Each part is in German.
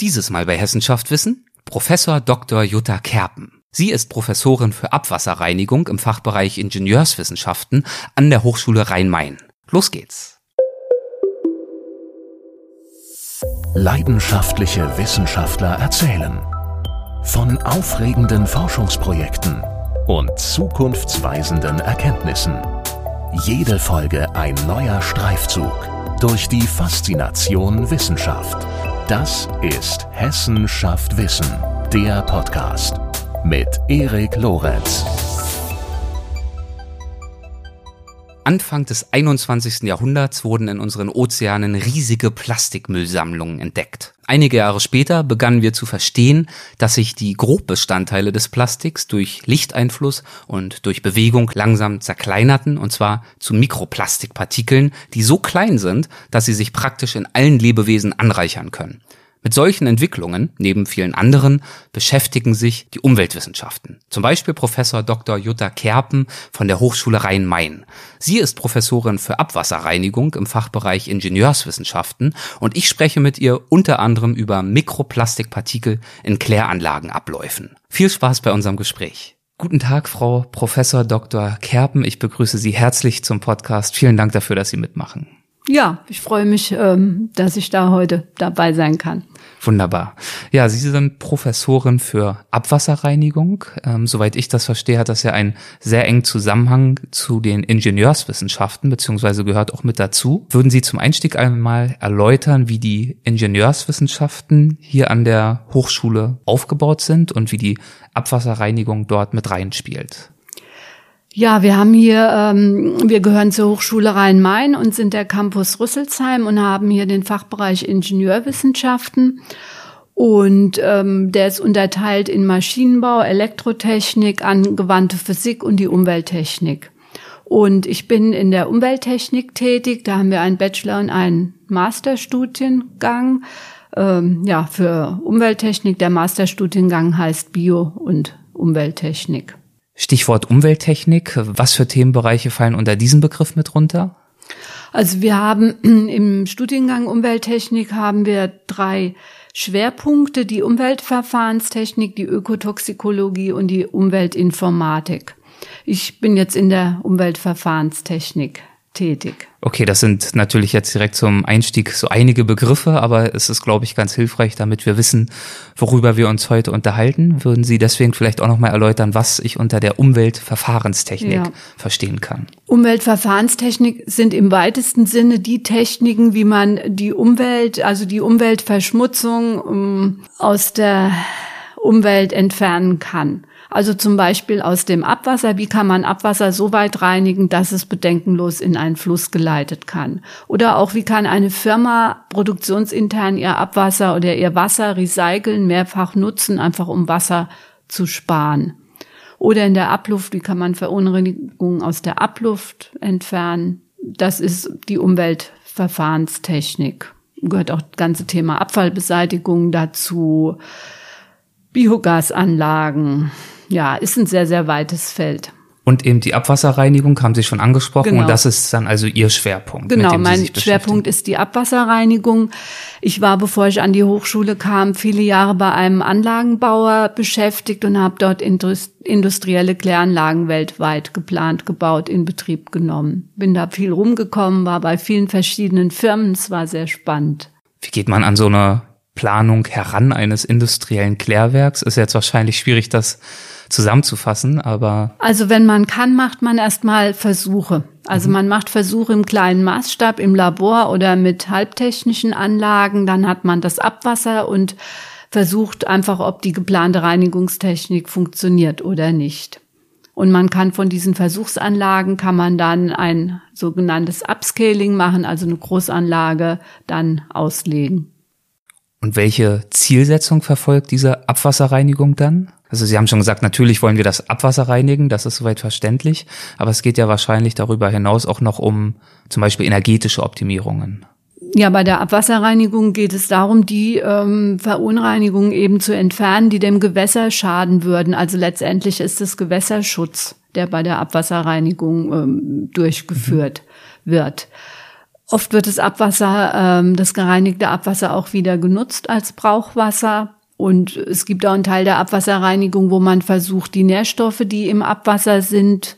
Dieses Mal bei Hessenschaft Wissen Professor Dr. Jutta Kerpen. Sie ist Professorin für Abwasserreinigung im Fachbereich Ingenieurswissenschaften an der Hochschule Rhein-Main. Los geht's. Leidenschaftliche Wissenschaftler erzählen von aufregenden Forschungsprojekten und zukunftsweisenden Erkenntnissen. Jede Folge ein neuer Streifzug durch die Faszination Wissenschaft. Das ist Hessen schafft Wissen, der Podcast mit Erik Lorenz. Anfang des 21. Jahrhunderts wurden in unseren Ozeanen riesige Plastikmüllsammlungen entdeckt. Einige Jahre später begannen wir zu verstehen, dass sich die Grobbestandteile des Plastiks durch Lichteinfluss und durch Bewegung langsam zerkleinerten, und zwar zu Mikroplastikpartikeln, die so klein sind, dass sie sich praktisch in allen Lebewesen anreichern können. Mit solchen Entwicklungen, neben vielen anderen, beschäftigen sich die Umweltwissenschaften. Zum Beispiel Professor Dr. Jutta Kerpen von der Hochschule Rhein-Main. Sie ist Professorin für Abwasserreinigung im Fachbereich Ingenieurswissenschaften und ich spreche mit ihr unter anderem über Mikroplastikpartikel in Kläranlagenabläufen. Viel Spaß bei unserem Gespräch. Guten Tag, Frau Professor Dr. Kerpen. Ich begrüße Sie herzlich zum Podcast. Vielen Dank dafür, dass Sie mitmachen. Ja, ich freue mich, ähm, dass ich da heute dabei sein kann. Wunderbar. Ja, Sie sind Professorin für Abwasserreinigung. Ähm, soweit ich das verstehe, hat das ja einen sehr engen Zusammenhang zu den Ingenieurswissenschaften, beziehungsweise gehört auch mit dazu. Würden Sie zum Einstieg einmal erläutern, wie die Ingenieurswissenschaften hier an der Hochschule aufgebaut sind und wie die Abwasserreinigung dort mit reinspielt? Ja, wir haben hier, ähm, wir gehören zur Hochschule Rhein-Main und sind der Campus Rüsselsheim und haben hier den Fachbereich Ingenieurwissenschaften. Und ähm, der ist unterteilt in Maschinenbau, Elektrotechnik, angewandte Physik und die Umwelttechnik. Und ich bin in der Umwelttechnik tätig. Da haben wir einen Bachelor- und einen Masterstudiengang. Ähm, ja, für Umwelttechnik. Der Masterstudiengang heißt Bio- und Umwelttechnik. Stichwort Umwelttechnik. Was für Themenbereiche fallen unter diesen Begriff mit runter? Also wir haben im Studiengang Umwelttechnik haben wir drei Schwerpunkte, die Umweltverfahrenstechnik, die Ökotoxikologie und die Umweltinformatik. Ich bin jetzt in der Umweltverfahrenstechnik tätig. Okay, das sind natürlich jetzt direkt zum Einstieg so einige Begriffe, aber es ist, glaube ich, ganz hilfreich, damit wir wissen, worüber wir uns heute unterhalten. Würden Sie deswegen vielleicht auch nochmal erläutern, was ich unter der Umweltverfahrenstechnik ja. verstehen kann? Umweltverfahrenstechnik sind im weitesten Sinne die Techniken, wie man die Umwelt, also die Umweltverschmutzung um, ähm, aus der Umwelt entfernen kann. Also zum Beispiel aus dem Abwasser. Wie kann man Abwasser so weit reinigen, dass es bedenkenlos in einen Fluss geleitet kann? Oder auch, wie kann eine Firma produktionsintern ihr Abwasser oder ihr Wasser recyceln, mehrfach nutzen, einfach um Wasser zu sparen? Oder in der Abluft, wie kann man Verunreinigungen aus der Abluft entfernen? Das ist die Umweltverfahrenstechnik. Gehört auch das ganze Thema Abfallbeseitigung dazu, Biogasanlagen, ja, ist ein sehr, sehr weites Feld. Und eben die Abwasserreinigung haben Sie schon angesprochen genau. und das ist dann also Ihr Schwerpunkt. Genau, mein Schwerpunkt ist die Abwasserreinigung. Ich war, bevor ich an die Hochschule kam, viele Jahre bei einem Anlagenbauer beschäftigt und habe dort industrielle Kläranlagen weltweit geplant, gebaut, in Betrieb genommen. Bin da viel rumgekommen, war bei vielen verschiedenen Firmen, es war sehr spannend. Wie geht man an so eine Planung heran eines industriellen Klärwerks? Ist jetzt wahrscheinlich schwierig, das zusammenzufassen, aber. Also wenn man kann, macht man erstmal Versuche. Also mhm. man macht Versuche im kleinen Maßstab, im Labor oder mit halbtechnischen Anlagen. Dann hat man das Abwasser und versucht einfach, ob die geplante Reinigungstechnik funktioniert oder nicht. Und man kann von diesen Versuchsanlagen kann man dann ein sogenanntes Upscaling machen, also eine Großanlage dann auslegen. Und welche Zielsetzung verfolgt diese Abwasserreinigung dann? Also Sie haben schon gesagt, natürlich wollen wir das Abwasser reinigen, das ist soweit verständlich, aber es geht ja wahrscheinlich darüber hinaus auch noch um zum Beispiel energetische Optimierungen. Ja, bei der Abwasserreinigung geht es darum, die ähm, Verunreinigungen eben zu entfernen, die dem Gewässer schaden würden. Also letztendlich ist es Gewässerschutz, der bei der Abwasserreinigung ähm, durchgeführt mhm. wird. Oft wird das Abwasser, ähm, das gereinigte Abwasser auch wieder genutzt als Brauchwasser. Und es gibt auch einen Teil der Abwasserreinigung, wo man versucht, die Nährstoffe, die im Abwasser sind,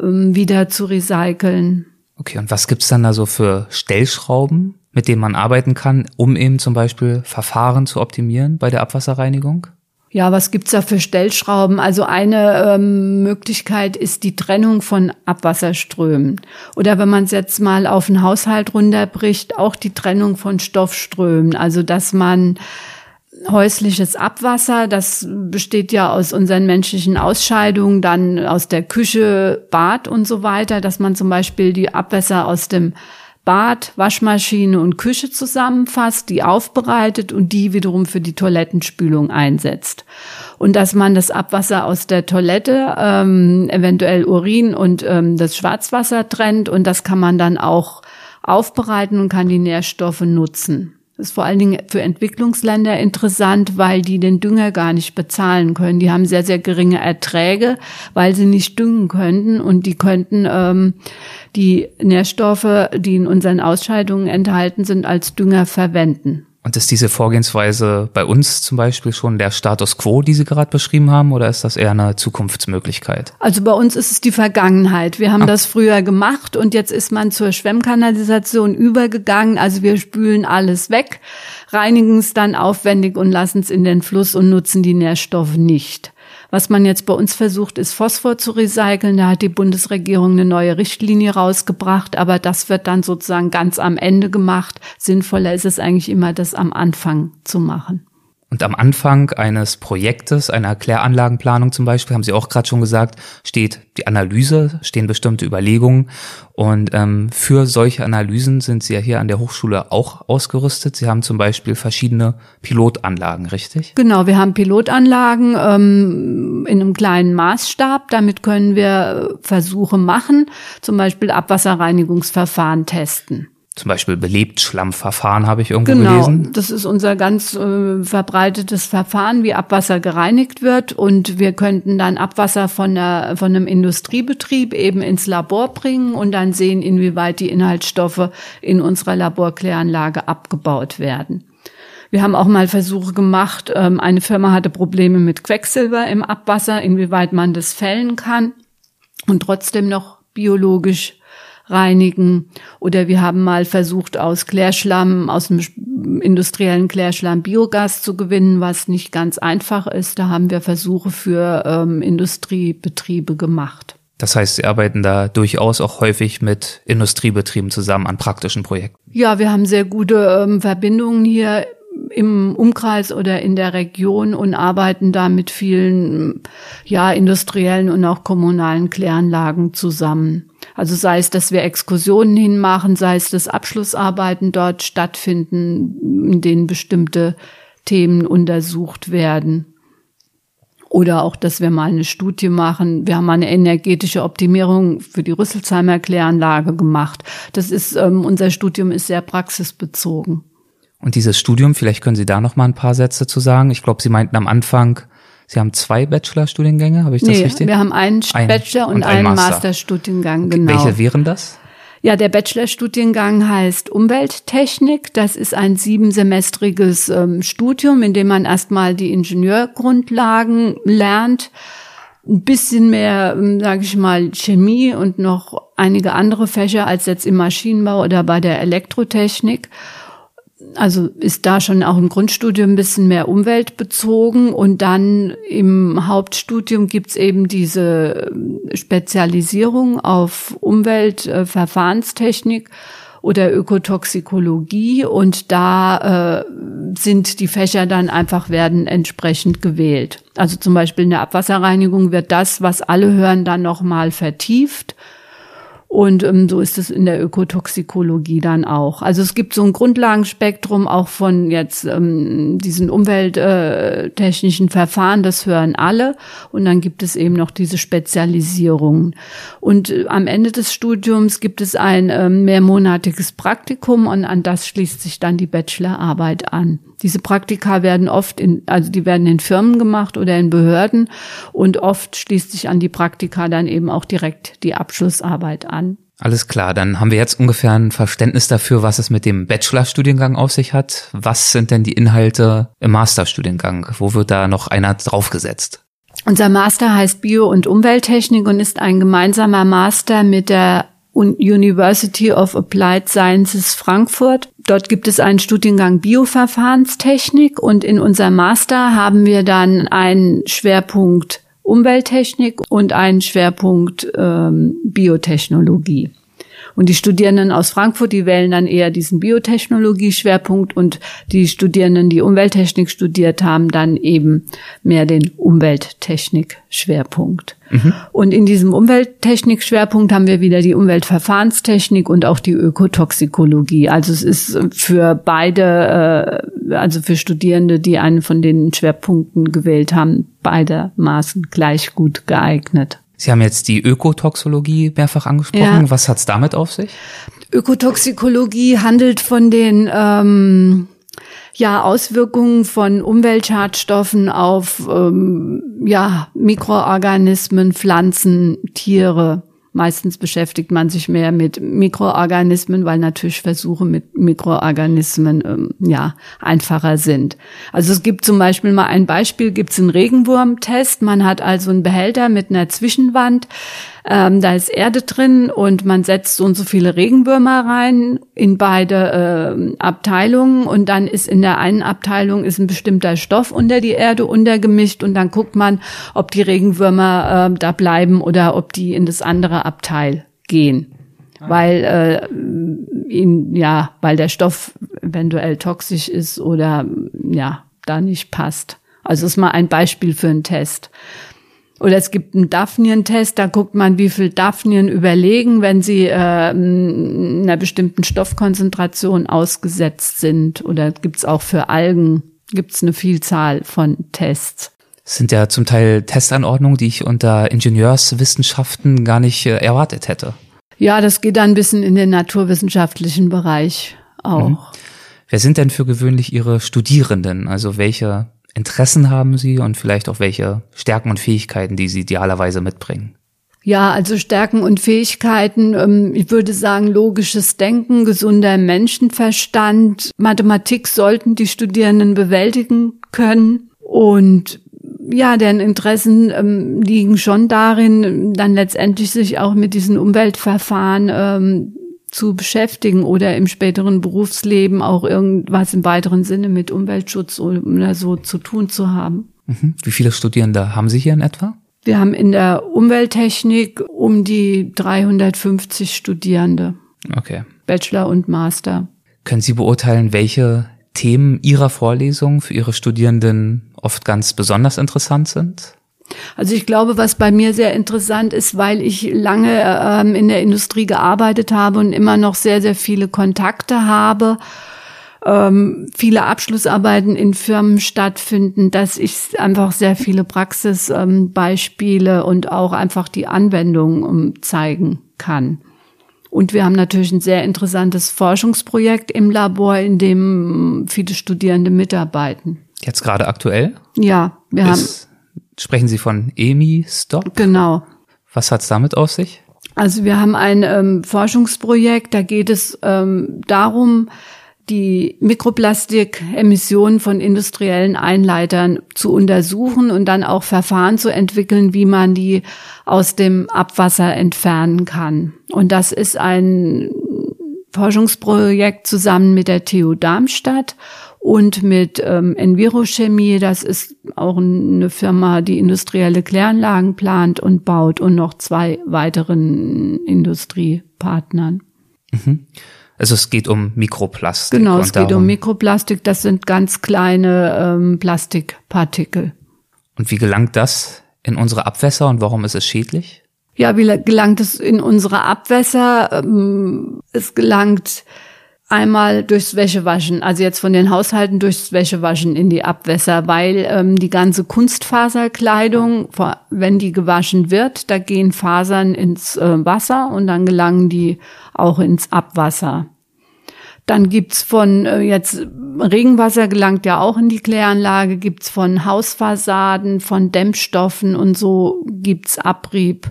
ähm, wieder zu recyceln. Okay, und was gibt's dann da so für Stellschrauben, mit denen man arbeiten kann, um eben zum Beispiel Verfahren zu optimieren bei der Abwasserreinigung? Ja, was gibt's da für Stellschrauben? Also eine ähm, Möglichkeit ist die Trennung von Abwasserströmen. Oder wenn man es jetzt mal auf den Haushalt runterbricht, auch die Trennung von Stoffströmen. Also dass man häusliches Abwasser, das besteht ja aus unseren menschlichen Ausscheidungen, dann aus der Küche, Bad und so weiter, dass man zum Beispiel die Abwässer aus dem Bad, Waschmaschine und Küche zusammenfasst, die aufbereitet und die wiederum für die Toilettenspülung einsetzt. Und dass man das Abwasser aus der Toilette, ähm, eventuell Urin und ähm, das Schwarzwasser trennt und das kann man dann auch aufbereiten und kann die Nährstoffe nutzen. Das ist vor allen Dingen für Entwicklungsländer interessant, weil die den Dünger gar nicht bezahlen können. Die haben sehr, sehr geringe Erträge, weil sie nicht düngen könnten und die könnten ähm, die Nährstoffe, die in unseren Ausscheidungen enthalten sind, als Dünger verwenden. Und ist diese Vorgehensweise bei uns zum Beispiel schon der Status quo, die Sie gerade beschrieben haben, oder ist das eher eine Zukunftsmöglichkeit? Also bei uns ist es die Vergangenheit. Wir haben ah. das früher gemacht und jetzt ist man zur Schwemmkanalisation übergegangen. Also wir spülen alles weg, reinigen es dann aufwendig und lassen es in den Fluss und nutzen die Nährstoffe nicht. Was man jetzt bei uns versucht, ist Phosphor zu recyceln. Da hat die Bundesregierung eine neue Richtlinie rausgebracht, aber das wird dann sozusagen ganz am Ende gemacht. Sinnvoller ist es eigentlich immer, das am Anfang zu machen. Und am Anfang eines Projektes, einer Kläranlagenplanung zum Beispiel, haben Sie auch gerade schon gesagt, steht die Analyse, stehen bestimmte Überlegungen. Und ähm, für solche Analysen sind Sie ja hier an der Hochschule auch ausgerüstet. Sie haben zum Beispiel verschiedene Pilotanlagen, richtig? Genau, wir haben Pilotanlagen ähm, in einem kleinen Maßstab. Damit können wir Versuche machen, zum Beispiel Abwasserreinigungsverfahren testen zum Beispiel Belebtschlammverfahren habe ich irgendwo genau, gelesen. Genau, das ist unser ganz äh, verbreitetes Verfahren, wie Abwasser gereinigt wird. Und wir könnten dann Abwasser von, der, von einem Industriebetrieb eben ins Labor bringen und dann sehen, inwieweit die Inhaltsstoffe in unserer Laborkläranlage abgebaut werden. Wir haben auch mal Versuche gemacht. Ähm, eine Firma hatte Probleme mit Quecksilber im Abwasser, inwieweit man das fällen kann und trotzdem noch biologisch reinigen. Oder wir haben mal versucht, aus Klärschlamm, aus dem industriellen Klärschlamm Biogas zu gewinnen, was nicht ganz einfach ist. Da haben wir Versuche für ähm, Industriebetriebe gemacht. Das heißt, Sie arbeiten da durchaus auch häufig mit Industriebetrieben zusammen an praktischen Projekten. Ja, wir haben sehr gute ähm, Verbindungen hier im Umkreis oder in der Region und arbeiten da mit vielen ja industriellen und auch kommunalen Kläranlagen zusammen. Also sei es, dass wir Exkursionen hinmachen, sei es, dass Abschlussarbeiten dort stattfinden, in denen bestimmte Themen untersucht werden. Oder auch, dass wir mal eine Studie machen. Wir haben eine energetische Optimierung für die Rüsselsheimer Kläranlage gemacht. Das ist, ähm, unser Studium ist sehr praxisbezogen. Und dieses Studium, vielleicht können Sie da noch mal ein paar Sätze zu sagen. Ich glaube, Sie meinten am Anfang, Sie haben zwei Bachelorstudiengänge, habe ich das nee, richtig? Wir haben einen Bachelor und, und einen Master. Masterstudiengang, genau. Welche wären das? Ja, der Bachelorstudiengang heißt Umwelttechnik. Das ist ein siebensemestriges ähm, Studium, in dem man erstmal die Ingenieurgrundlagen lernt, ein bisschen mehr, ähm, sage ich mal, Chemie und noch einige andere Fächer als jetzt im Maschinenbau oder bei der Elektrotechnik also ist da schon auch im Grundstudium ein bisschen mehr umweltbezogen. Und dann im Hauptstudium gibt's eben diese äh, Spezialisierung auf Umweltverfahrenstechnik oder Ökotoxikologie. Und da äh, sind die Fächer dann einfach werden entsprechend gewählt. Also zum Beispiel in der Abwasserreinigung wird das, was alle hören, dann nochmal vertieft und ähm, so ist es in der Ökotoxikologie dann auch. Also es gibt so ein Grundlagenspektrum auch von jetzt ähm, diesen umwelttechnischen Verfahren, das hören alle. Und dann gibt es eben noch diese Spezialisierungen. Und äh, am Ende des Studiums gibt es ein ähm, mehrmonatiges Praktikum und an das schließt sich dann die Bachelorarbeit an. Diese Praktika werden oft in, also die werden in Firmen gemacht oder in Behörden und oft schließt sich an die Praktika dann eben auch direkt die Abschlussarbeit an. Alles klar, dann haben wir jetzt ungefähr ein Verständnis dafür, was es mit dem Bachelorstudiengang auf sich hat. Was sind denn die Inhalte im Masterstudiengang? Wo wird da noch einer draufgesetzt? Unser Master heißt Bio- und Umwelttechnik und ist ein gemeinsamer Master mit der University of Applied Sciences Frankfurt. Dort gibt es einen Studiengang Bioverfahrenstechnik und in unserem Master haben wir dann einen Schwerpunkt Umwelttechnik und einen Schwerpunkt ähm, Biotechnologie. Und die Studierenden aus Frankfurt, die wählen dann eher diesen Biotechnologie-Schwerpunkt und die Studierenden, die Umwelttechnik studiert haben, dann eben mehr den Umwelttechnik-Schwerpunkt. Mhm. Und in diesem Umwelttechnik-Schwerpunkt haben wir wieder die Umweltverfahrenstechnik und auch die Ökotoxikologie. Also es ist für beide, äh, also für Studierende, die einen von den Schwerpunkten gewählt haben, beidermaßen gleich gut geeignet. Sie haben jetzt die Ökotoxologie mehrfach angesprochen. Ja. Was hat's damit auf sich? Ökotoxikologie handelt von den ähm, ja, Auswirkungen von Umweltschadstoffen auf ähm, ja, Mikroorganismen, Pflanzen, Tiere. Meistens beschäftigt man sich mehr mit Mikroorganismen, weil natürlich Versuche mit Mikroorganismen ähm, ja einfacher sind. Also es gibt zum Beispiel mal ein Beispiel, gibt es einen Regenwurmtest. Man hat also einen Behälter mit einer Zwischenwand. Ähm, da ist Erde drin und man setzt so und so viele Regenwürmer rein in beide äh, Abteilungen und dann ist in der einen Abteilung ist ein bestimmter Stoff unter die Erde untergemischt und dann guckt man, ob die Regenwürmer äh, da bleiben oder ob die in das andere Abteil gehen. Weil äh, ihn, ja, weil der Stoff eventuell toxisch ist oder ja, da nicht passt. Also ist mal ein Beispiel für einen Test. Oder es gibt einen Daphnien-Test, da guckt man, wie viel Daphnien überlegen, wenn sie äh, einer bestimmten Stoffkonzentration ausgesetzt sind. Oder gibt's auch für Algen, gibt's eine Vielzahl von Tests. Das sind ja zum Teil Testanordnungen, die ich unter Ingenieurswissenschaften gar nicht äh, erwartet hätte. Ja, das geht dann ein bisschen in den naturwissenschaftlichen Bereich auch. Mhm. Wer sind denn für gewöhnlich Ihre Studierenden? Also welche Interessen haben Sie und vielleicht auch welche Stärken und Fähigkeiten, die Sie idealerweise mitbringen? Ja, also Stärken und Fähigkeiten, ähm, ich würde sagen, logisches Denken, gesunder Menschenverstand, Mathematik sollten die Studierenden bewältigen können und ja, deren Interessen ähm, liegen schon darin, dann letztendlich sich auch mit diesen Umweltverfahren ähm, zu beschäftigen oder im späteren Berufsleben auch irgendwas im weiteren Sinne mit Umweltschutz oder so zu tun zu haben. Mhm. Wie viele Studierende haben Sie hier in etwa? Wir haben in der Umwelttechnik um die 350 Studierende. Okay. Bachelor und Master. Können Sie beurteilen, welche Themen Ihrer Vorlesung für Ihre Studierenden oft ganz besonders interessant sind? Also ich glaube, was bei mir sehr interessant ist, weil ich lange ähm, in der Industrie gearbeitet habe und immer noch sehr, sehr viele Kontakte habe, ähm, viele Abschlussarbeiten in Firmen stattfinden, dass ich einfach sehr viele Praxisbeispiele ähm, und auch einfach die Anwendung um, zeigen kann. Und wir haben natürlich ein sehr interessantes Forschungsprojekt im Labor, in dem viele Studierende mitarbeiten. Jetzt gerade aktuell? Ja, wir ist haben Sprechen Sie von EMI-Stop? Genau. Was hat's damit auf sich? Also wir haben ein ähm, Forschungsprojekt, da geht es ähm, darum, die Mikroplastikemissionen von industriellen Einleitern zu untersuchen und dann auch Verfahren zu entwickeln, wie man die aus dem Abwasser entfernen kann. Und das ist ein Forschungsprojekt zusammen mit der TU Darmstadt und mit ähm, Envirochemie, das ist auch eine Firma, die industrielle Kläranlagen plant und baut und noch zwei weiteren Industriepartnern. Mhm. Also es geht um Mikroplastik. Genau, es geht um Mikroplastik. Das sind ganz kleine ähm, Plastikpartikel. Und wie gelangt das in unsere Abwässer und warum ist es schädlich? Ja, wie gelangt es in unsere Abwässer? Ähm, es gelangt einmal durchs Wäschewaschen, also jetzt von den Haushalten durchs Wäschewaschen in die Abwässer, weil ähm, die ganze Kunstfaserkleidung, wenn die gewaschen wird, da gehen Fasern ins äh, Wasser und dann gelangen die auch ins Abwasser. Dann gibt's von äh, jetzt Regenwasser gelangt ja auch in die Kläranlage, gibt's von Hausfassaden, von Dämmstoffen und so gibt's Abrieb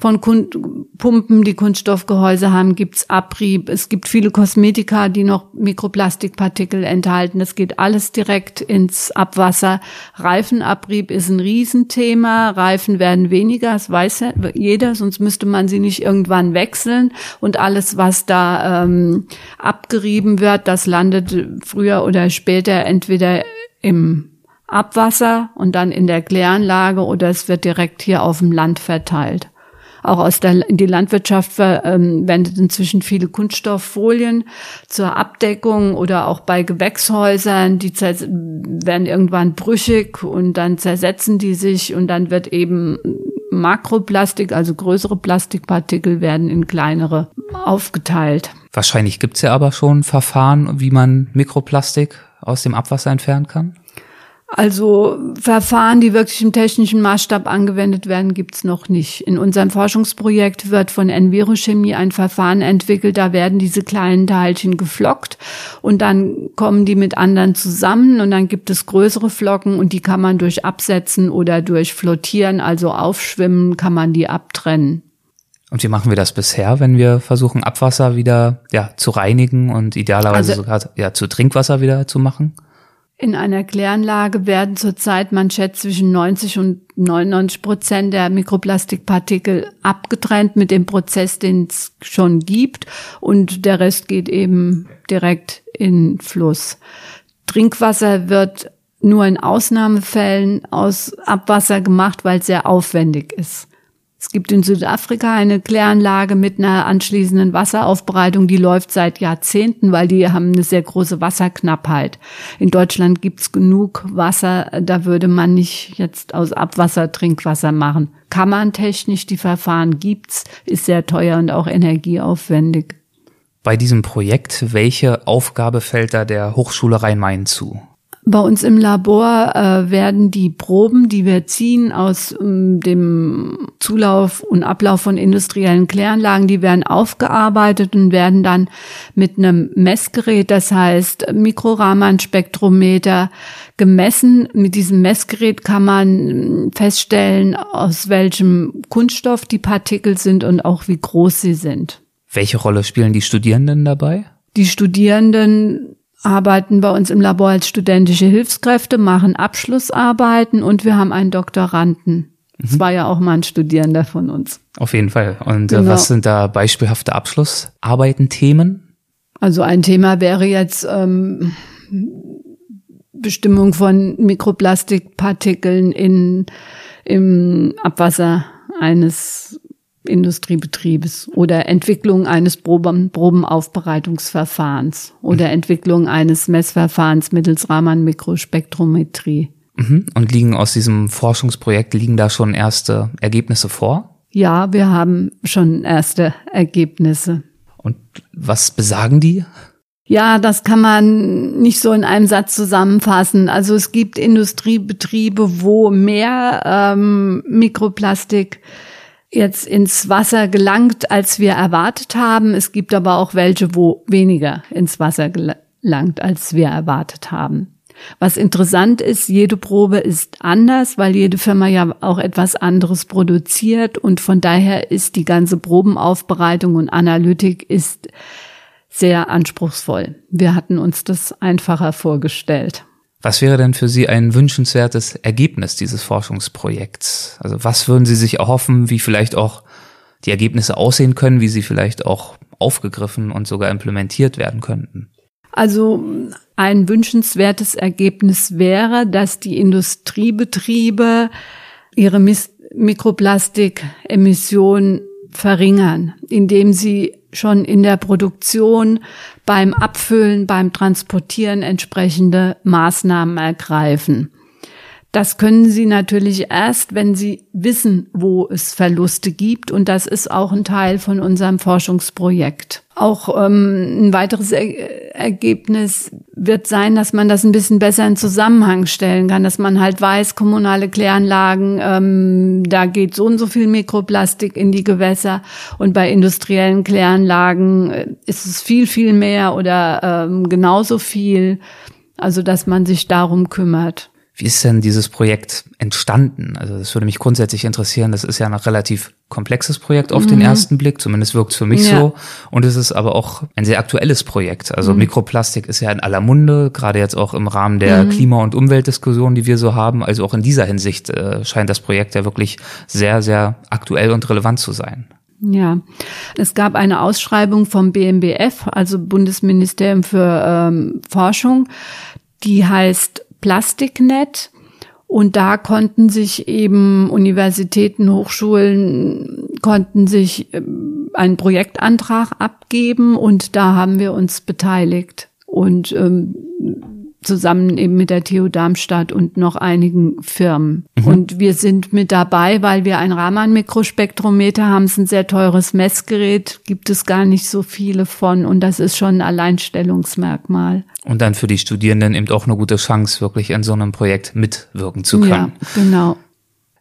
von Kun Pumpen, die Kunststoffgehäuse haben, gibt's Abrieb. Es gibt viele Kosmetika, die noch Mikroplastikpartikel enthalten. Das geht alles direkt ins Abwasser. Reifenabrieb ist ein Riesenthema. Reifen werden weniger, das weiß jeder, sonst müsste man sie nicht irgendwann wechseln. Und alles, was da ähm, abgerieben wird, das landet früher oder später entweder im Abwasser und dann in der Kläranlage oder es wird direkt hier auf dem Land verteilt. Auch aus der die Landwirtschaft verwendet ähm, inzwischen viele Kunststofffolien zur Abdeckung oder auch bei Gewächshäusern, die werden irgendwann brüchig und dann zersetzen die sich und dann wird eben Makroplastik, also größere Plastikpartikel werden in kleinere aufgeteilt. Wahrscheinlich gibt's ja aber schon Verfahren, wie man Mikroplastik aus dem Abwasser entfernen kann. Also Verfahren, die wirklich im technischen Maßstab angewendet werden, gibt's noch nicht. In unserem Forschungsprojekt wird von Envirochemie ein Verfahren entwickelt, da werden diese kleinen Teilchen geflockt und dann kommen die mit anderen zusammen und dann gibt es größere Flocken und die kann man durch Absetzen oder durch Flottieren, also Aufschwimmen, kann man die abtrennen. Und wie machen wir das bisher, wenn wir versuchen, Abwasser wieder ja, zu reinigen und idealerweise also, sogar ja, zu Trinkwasser wieder zu machen? In einer Kläranlage werden zurzeit, man schätzt, zwischen 90 und 99 Prozent der Mikroplastikpartikel abgetrennt mit dem Prozess, den es schon gibt. Und der Rest geht eben direkt in Fluss. Trinkwasser wird nur in Ausnahmefällen aus Abwasser gemacht, weil es sehr aufwendig ist. Es gibt in Südafrika eine Kläranlage mit einer anschließenden Wasseraufbereitung, die läuft seit Jahrzehnten, weil die haben eine sehr große Wasserknappheit. In Deutschland gibt's genug Wasser, da würde man nicht jetzt aus Abwasser Trinkwasser machen. Kann man technisch, die Verfahren gibt's, ist sehr teuer und auch energieaufwendig. Bei diesem Projekt, welche Aufgabe fällt da der Hochschule Rhein-Main zu? Bei uns im Labor äh, werden die Proben, die wir ziehen aus ähm, dem Zulauf und Ablauf von industriellen Kläranlagen, die werden aufgearbeitet und werden dann mit einem Messgerät, das heißt Mikroraman-Spektrometer, gemessen. Mit diesem Messgerät kann man ähm, feststellen, aus welchem Kunststoff die Partikel sind und auch wie groß sie sind. Welche Rolle spielen die Studierenden dabei? Die Studierenden arbeiten bei uns im Labor als studentische Hilfskräfte, machen Abschlussarbeiten und wir haben einen Doktoranden. Das mhm. war ja auch mal ein Studierender von uns. Auf jeden Fall. Und äh, genau. was sind da beispielhafte Abschlussarbeiten, Themen? Also ein Thema wäre jetzt ähm, Bestimmung von Mikroplastikpartikeln in, im Abwasser eines Industriebetriebes oder Entwicklung eines Proben, Probenaufbereitungsverfahrens oder mhm. Entwicklung eines Messverfahrens mittels Raman-Mikrospektrometrie. Mhm. Und liegen aus diesem Forschungsprojekt, liegen da schon erste Ergebnisse vor? Ja, wir haben schon erste Ergebnisse. Und was besagen die? Ja, das kann man nicht so in einem Satz zusammenfassen. Also es gibt Industriebetriebe, wo mehr ähm, Mikroplastik jetzt ins Wasser gelangt, als wir erwartet haben. Es gibt aber auch welche, wo weniger ins Wasser gelangt, als wir erwartet haben. Was interessant ist, jede Probe ist anders, weil jede Firma ja auch etwas anderes produziert und von daher ist die ganze Probenaufbereitung und Analytik ist sehr anspruchsvoll. Wir hatten uns das einfacher vorgestellt. Was wäre denn für Sie ein wünschenswertes Ergebnis dieses Forschungsprojekts? Also was würden Sie sich erhoffen, wie vielleicht auch die Ergebnisse aussehen können, wie sie vielleicht auch aufgegriffen und sogar implementiert werden könnten? Also ein wünschenswertes Ergebnis wäre, dass die Industriebetriebe ihre Mikroplastikemissionen verringern, indem sie schon in der Produktion beim Abfüllen, beim Transportieren entsprechende Maßnahmen ergreifen. Das können Sie natürlich erst, wenn Sie wissen, wo es Verluste gibt. Und das ist auch ein Teil von unserem Forschungsprojekt. Auch ähm, ein weiteres er Ergebnis wird sein, dass man das ein bisschen besser in Zusammenhang stellen kann, dass man halt weiß, kommunale Kläranlagen, ähm, da geht so und so viel Mikroplastik in die Gewässer und bei industriellen Kläranlagen äh, ist es viel, viel mehr oder ähm, genauso viel. Also, dass man sich darum kümmert. Wie ist denn dieses Projekt entstanden? Also das würde mich grundsätzlich interessieren. Das ist ja noch relativ komplexes Projekt auf mhm. den ersten Blick, zumindest wirkt es für mich ja. so. Und es ist aber auch ein sehr aktuelles Projekt. Also mhm. Mikroplastik ist ja in aller Munde, gerade jetzt auch im Rahmen der mhm. Klima- und Umweltdiskussion, die wir so haben. Also auch in dieser Hinsicht äh, scheint das Projekt ja wirklich sehr, sehr aktuell und relevant zu sein. Ja, es gab eine Ausschreibung vom BMBF, also Bundesministerium für ähm, Forschung, die heißt Plastiknet. Und da konnten sich eben Universitäten, Hochschulen, konnten sich ähm, einen Projektantrag abgeben und da haben wir uns beteiligt. Und ähm, zusammen eben mit der TU Darmstadt und noch einigen Firmen. Mhm. Und wir sind mit dabei, weil wir ein Raman-Mikrospektrometer haben. Es ist ein sehr teures Messgerät, gibt es gar nicht so viele von und das ist schon ein Alleinstellungsmerkmal. Und dann für die Studierenden eben auch eine gute Chance, wirklich an so einem Projekt mitwirken zu können. Ja, genau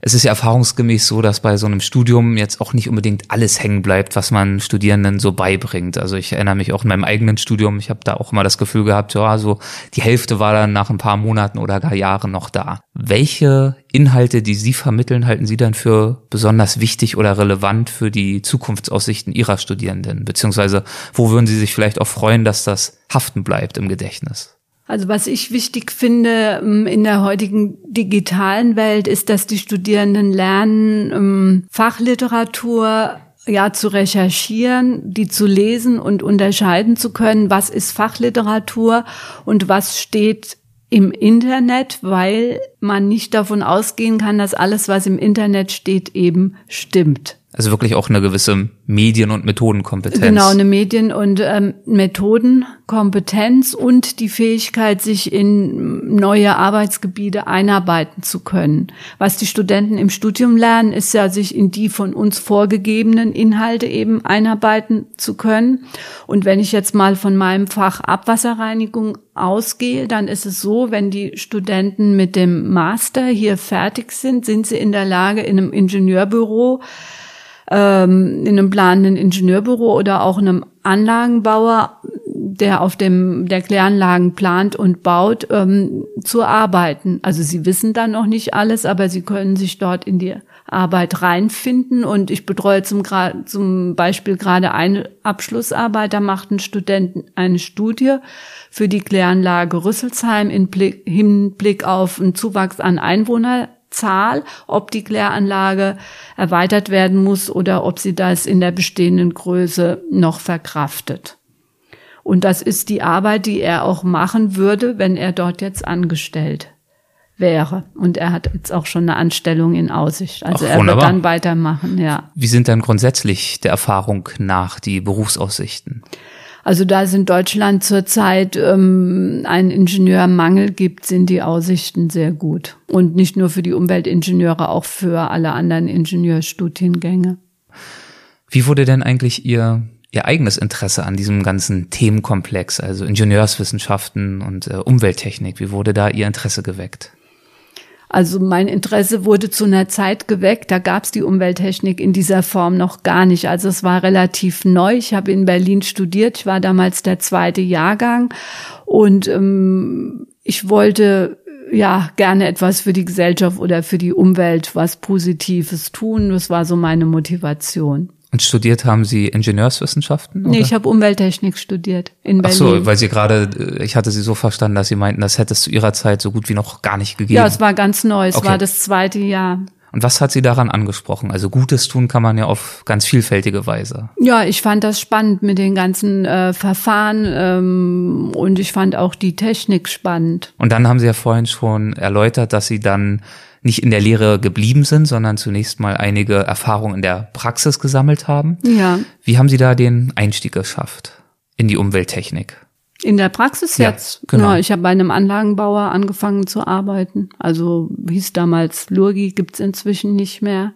es ist ja erfahrungsgemäß so, dass bei so einem Studium jetzt auch nicht unbedingt alles hängen bleibt, was man Studierenden so beibringt. Also ich erinnere mich auch in meinem eigenen Studium, ich habe da auch immer das Gefühl gehabt, ja, so die Hälfte war dann nach ein paar Monaten oder gar Jahren noch da. Welche Inhalte, die Sie vermitteln, halten Sie dann für besonders wichtig oder relevant für die Zukunftsaussichten Ihrer Studierenden? Beziehungsweise wo würden Sie sich vielleicht auch freuen, dass das haften bleibt im Gedächtnis? Also was ich wichtig finde ähm, in der heutigen digitalen Welt ist, dass die Studierenden lernen, ähm, Fachliteratur ja zu recherchieren, die zu lesen und unterscheiden zu können, was ist Fachliteratur und was steht im Internet, weil man nicht davon ausgehen kann, dass alles, was im Internet steht, eben stimmt. Also wirklich auch eine gewisse Medien- und Methodenkompetenz. Genau, eine Medien- und ähm, Methodenkompetenz und die Fähigkeit, sich in neue Arbeitsgebiete einarbeiten zu können. Was die Studenten im Studium lernen, ist ja, sich in die von uns vorgegebenen Inhalte eben einarbeiten zu können. Und wenn ich jetzt mal von meinem Fach Abwasserreinigung ausgehe, dann ist es so, wenn die Studenten mit dem Master hier fertig sind, sind sie in der Lage, in einem Ingenieurbüro ähm, in einem planenden Ingenieurbüro oder auch einem Anlagenbauer, der auf dem der Kläranlagen plant und baut, ähm, zu arbeiten. Also sie wissen dann noch nicht alles, aber sie können sich dort in die Arbeit reinfinden. Und ich betreue zum, zum Beispiel gerade eine Abschlussarbeit. Da macht ein Student eine Studie für die Kläranlage Rüsselsheim im Hinblick auf einen Zuwachs an Einwohner Zahl, ob die Kläranlage erweitert werden muss oder ob sie das in der bestehenden Größe noch verkraftet. Und das ist die Arbeit, die er auch machen würde, wenn er dort jetzt angestellt wäre. Und er hat jetzt auch schon eine Anstellung in Aussicht. Also Ach, er wird dann weitermachen, ja. Wie sind dann grundsätzlich der Erfahrung nach die Berufsaussichten? Also da es in Deutschland zurzeit ähm, einen Ingenieurmangel gibt, sind die Aussichten sehr gut. Und nicht nur für die Umweltingenieure, auch für alle anderen Ingenieurstudiengänge. Wie wurde denn eigentlich Ihr Ihr eigenes Interesse an diesem ganzen Themenkomplex, also Ingenieurswissenschaften und äh, Umwelttechnik? Wie wurde da Ihr Interesse geweckt? Also mein Interesse wurde zu einer Zeit geweckt, da gab es die Umwelttechnik in dieser Form noch gar nicht. Also es war relativ neu. Ich habe in Berlin studiert, ich war damals der zweite Jahrgang und ähm, ich wollte ja gerne etwas für die Gesellschaft oder für die Umwelt, was Positives tun. Das war so meine Motivation. Und studiert haben Sie Ingenieurswissenschaften? Oder? Nee, ich habe Umwelttechnik studiert in Berlin. Ach so, weil Sie gerade, äh, ich hatte Sie so verstanden, dass Sie meinten, das hätte es zu Ihrer Zeit so gut wie noch gar nicht gegeben. Ja, es war ganz neu, es okay. war das zweite Jahr. Und was hat Sie daran angesprochen? Also Gutes tun kann man ja auf ganz vielfältige Weise. Ja, ich fand das spannend mit den ganzen äh, Verfahren ähm, und ich fand auch die Technik spannend. Und dann haben Sie ja vorhin schon erläutert, dass Sie dann nicht in der Lehre geblieben sind, sondern zunächst mal einige Erfahrungen in der Praxis gesammelt haben. Ja. Wie haben Sie da den Einstieg geschafft in die Umwelttechnik? In der Praxis jetzt? Ja, genau. Ja, ich habe bei einem Anlagenbauer angefangen zu arbeiten. Also hieß damals Lurgi, gibt's inzwischen nicht mehr.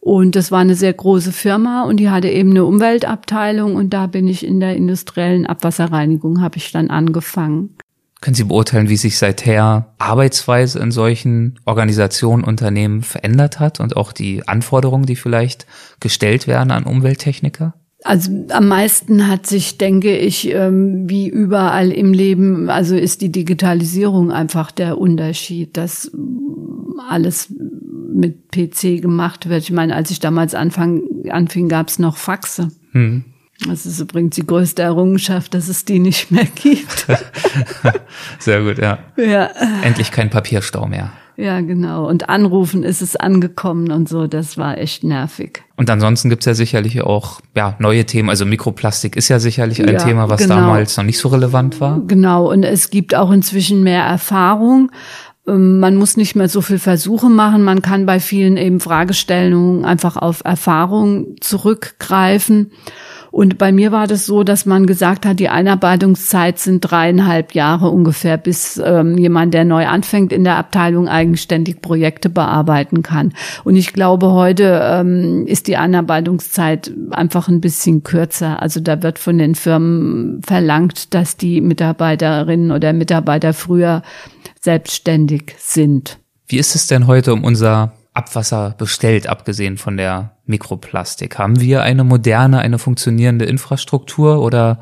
Und das war eine sehr große Firma und die hatte eben eine Umweltabteilung und da bin ich in der industriellen Abwasserreinigung, habe ich dann angefangen. Können Sie beurteilen, wie sich seither Arbeitsweise in solchen Organisationen, Unternehmen verändert hat und auch die Anforderungen, die vielleicht gestellt werden an Umwelttechniker? Also am meisten hat sich, denke ich, ähm, wie überall im Leben, also ist die Digitalisierung einfach der Unterschied, dass alles mit PC gemacht wird. Ich meine, als ich damals anfang, anfing, gab es noch Faxe. Hm. Das ist übrigens die größte Errungenschaft, dass es die nicht mehr gibt. Sehr gut, ja. ja. Endlich kein Papierstau mehr. Ja, genau. Und anrufen ist es angekommen und so, das war echt nervig. Und ansonsten gibt's ja sicherlich auch ja, neue Themen. Also Mikroplastik ist ja sicherlich ein ja, Thema, was genau. damals noch nicht so relevant war. Genau, und es gibt auch inzwischen mehr Erfahrung. Ähm, man muss nicht mehr so viel Versuche machen. Man kann bei vielen eben Fragestellungen einfach auf Erfahrung zurückgreifen. Und bei mir war das so, dass man gesagt hat, die Einarbeitungszeit sind dreieinhalb Jahre ungefähr, bis ähm, jemand, der neu anfängt in der Abteilung, eigenständig Projekte bearbeiten kann. Und ich glaube, heute ähm, ist die Einarbeitungszeit einfach ein bisschen kürzer. Also da wird von den Firmen verlangt, dass die Mitarbeiterinnen oder Mitarbeiter früher selbstständig sind. Wie ist es denn heute um unser Abwasser bestellt, abgesehen von der Mikroplastik? Haben wir eine moderne, eine funktionierende Infrastruktur oder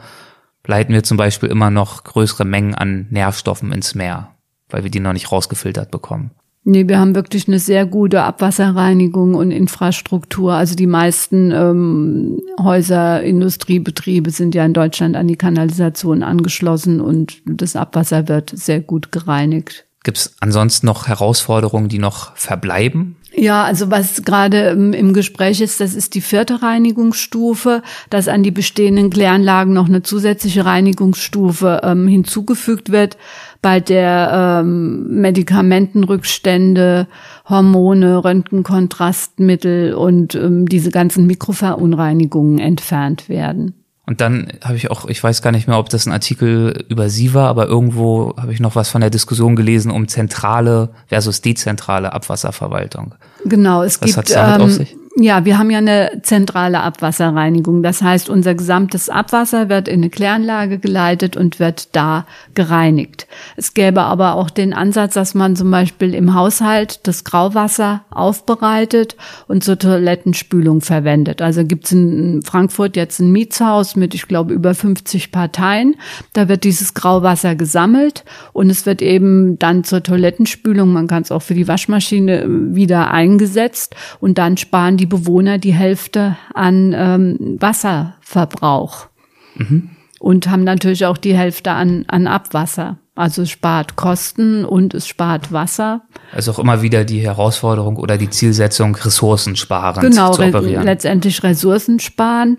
leiten wir zum Beispiel immer noch größere Mengen an Nährstoffen ins Meer, weil wir die noch nicht rausgefiltert bekommen? Nee, wir haben wirklich eine sehr gute Abwasserreinigung und Infrastruktur. Also die meisten ähm, Häuser, Industriebetriebe sind ja in Deutschland an die Kanalisation angeschlossen und das Abwasser wird sehr gut gereinigt. Gibt es ansonsten noch Herausforderungen, die noch verbleiben? Ja, also was gerade im Gespräch ist, das ist die vierte Reinigungsstufe, dass an die bestehenden Kläranlagen noch eine zusätzliche Reinigungsstufe ähm, hinzugefügt wird, bei der ähm, Medikamentenrückstände, Hormone, Röntgenkontrastmittel und ähm, diese ganzen Mikroverunreinigungen entfernt werden. Und dann habe ich auch, ich weiß gar nicht mehr, ob das ein Artikel über sie war, aber irgendwo habe ich noch was von der Diskussion gelesen um zentrale versus dezentrale Abwasserverwaltung. Genau, es was gibt ähm, ja, wir haben ja eine zentrale Abwasserreinigung. Das heißt, unser gesamtes Abwasser wird in eine Kläranlage geleitet und wird da gereinigt. Es gäbe aber auch den Ansatz, dass man zum Beispiel im Haushalt das Grauwasser aufbereitet und zur Toilettenspülung verwendet. Also gibt es in Frankfurt jetzt ein Mietshaus mit, ich glaube, über 50 Parteien. Da wird dieses Grauwasser gesammelt und es wird eben dann zur Toilettenspülung, man kann es auch für die Waschmaschine wieder eingesetzt und dann sparen die die Bewohner die Hälfte an ähm, Wasserverbrauch. Mhm. Und haben natürlich auch die Hälfte an, an Abwasser. Also es spart Kosten und es spart Wasser. Also auch immer wieder die Herausforderung oder die Zielsetzung, ressourcensparend genau, zu operieren. Genau, letztendlich Ressourcen sparen.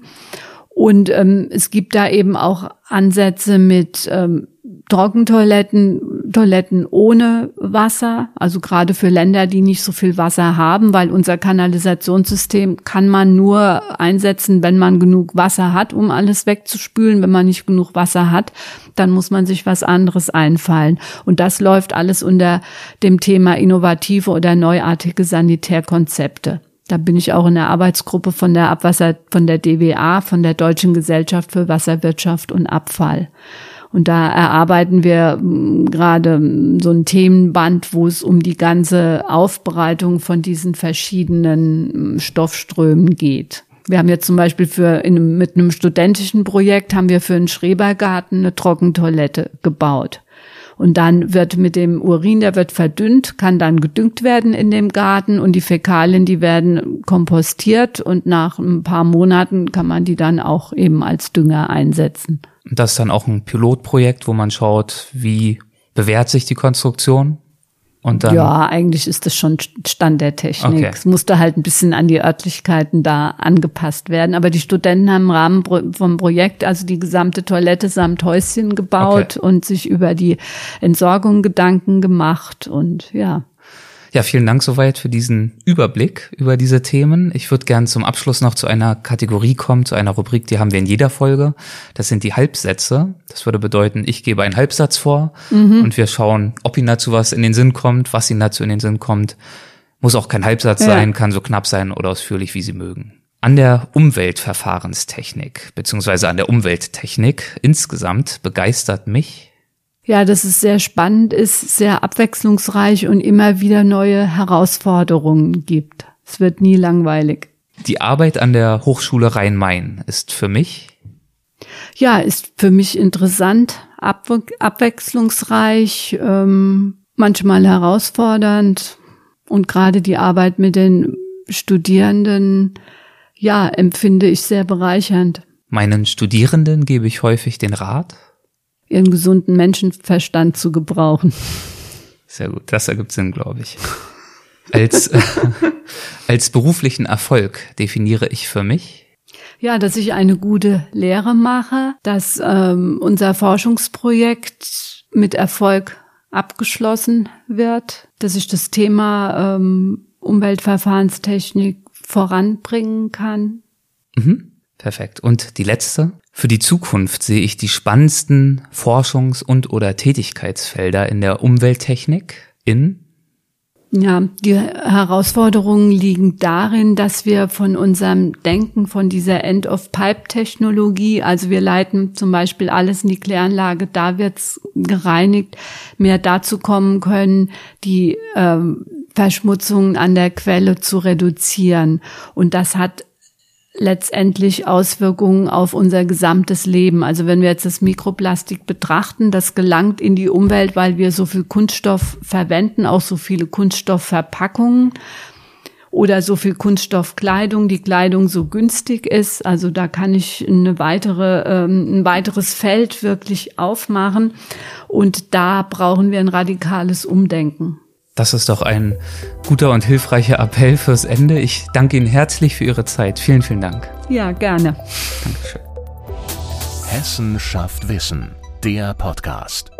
Und ähm, es gibt da eben auch Ansätze mit ähm, Trockentoiletten, Toiletten ohne Wasser, also gerade für Länder, die nicht so viel Wasser haben, weil unser Kanalisationssystem kann man nur einsetzen, wenn man genug Wasser hat, um alles wegzuspülen. Wenn man nicht genug Wasser hat, dann muss man sich was anderes einfallen. Und das läuft alles unter dem Thema innovative oder neuartige Sanitärkonzepte. Da bin ich auch in der Arbeitsgruppe von der Abwasser, von der DWA, von der Deutschen Gesellschaft für Wasserwirtschaft und Abfall. Und da erarbeiten wir mm, gerade mm, so ein Themenband, wo es um die ganze Aufbereitung von diesen verschiedenen mm, Stoffströmen geht. Wir haben jetzt zum Beispiel für in, mit einem studentischen Projekt haben wir für einen Schrebergarten eine Trockentoilette gebaut. Und dann wird mit dem Urin, der wird verdünnt, kann dann gedüngt werden in dem Garten. Und die Fäkalien, die werden kompostiert. Und nach ein paar Monaten kann man die dann auch eben als Dünger einsetzen. Das ist dann auch ein Pilotprojekt, wo man schaut, wie bewährt sich die Konstruktion ja, eigentlich ist das schon Stand der Technik. Okay. Es musste halt ein bisschen an die Örtlichkeiten da angepasst werden. Aber die Studenten haben im Rahmen vom Projekt also die gesamte Toilette samt Häuschen gebaut okay. und sich über die Entsorgung Gedanken gemacht und ja. Ja, vielen Dank soweit für diesen Überblick über diese Themen. Ich würde gern zum Abschluss noch zu einer Kategorie kommen, zu einer Rubrik, die haben wir in jeder Folge. Das sind die Halbsätze. Das würde bedeuten, ich gebe einen Halbsatz vor mhm. und wir schauen, ob Ihnen dazu was in den Sinn kommt, was Ihnen dazu in den Sinn kommt. Muss auch kein Halbsatz ja. sein, kann so knapp sein oder ausführlich, wie Sie mögen. An der Umweltverfahrenstechnik beziehungsweise an der Umwelttechnik insgesamt begeistert mich ja, dass es sehr spannend ist, sehr abwechslungsreich und immer wieder neue Herausforderungen gibt. Es wird nie langweilig. Die Arbeit an der Hochschule Rhein-Main ist für mich? Ja, ist für mich interessant, abwe abwechslungsreich, ähm, manchmal herausfordernd. Und gerade die Arbeit mit den Studierenden, ja, empfinde ich sehr bereichernd. Meinen Studierenden gebe ich häufig den Rat, ihren gesunden Menschenverstand zu gebrauchen. Sehr gut, das ergibt Sinn, glaube ich. Als, äh, als beruflichen Erfolg definiere ich für mich. Ja, dass ich eine gute Lehre mache, dass ähm, unser Forschungsprojekt mit Erfolg abgeschlossen wird, dass ich das Thema ähm, Umweltverfahrenstechnik voranbringen kann. Mhm. Perfekt. Und die letzte? Für die Zukunft sehe ich die spannendsten Forschungs- und oder Tätigkeitsfelder in der Umwelttechnik in ja, die Herausforderungen liegen darin, dass wir von unserem Denken, von dieser End-of-Pipe-Technologie, also wir leiten zum Beispiel alles in die Kläranlage, da wird's gereinigt, mehr dazu kommen können, die ähm, Verschmutzungen an der Quelle zu reduzieren. Und das hat letztendlich Auswirkungen auf unser gesamtes Leben. Also wenn wir jetzt das Mikroplastik betrachten, das gelangt in die Umwelt, weil wir so viel Kunststoff verwenden, auch so viele Kunststoffverpackungen oder so viel Kunststoffkleidung, die Kleidung so günstig ist. Also da kann ich eine weitere, ähm, ein weiteres Feld wirklich aufmachen. Und da brauchen wir ein radikales Umdenken. Das ist doch ein guter und hilfreicher Appell fürs Ende. Ich danke Ihnen herzlich für Ihre Zeit. Vielen, vielen Dank. Ja, gerne. Dankeschön. Hessen schafft Wissen, der Podcast.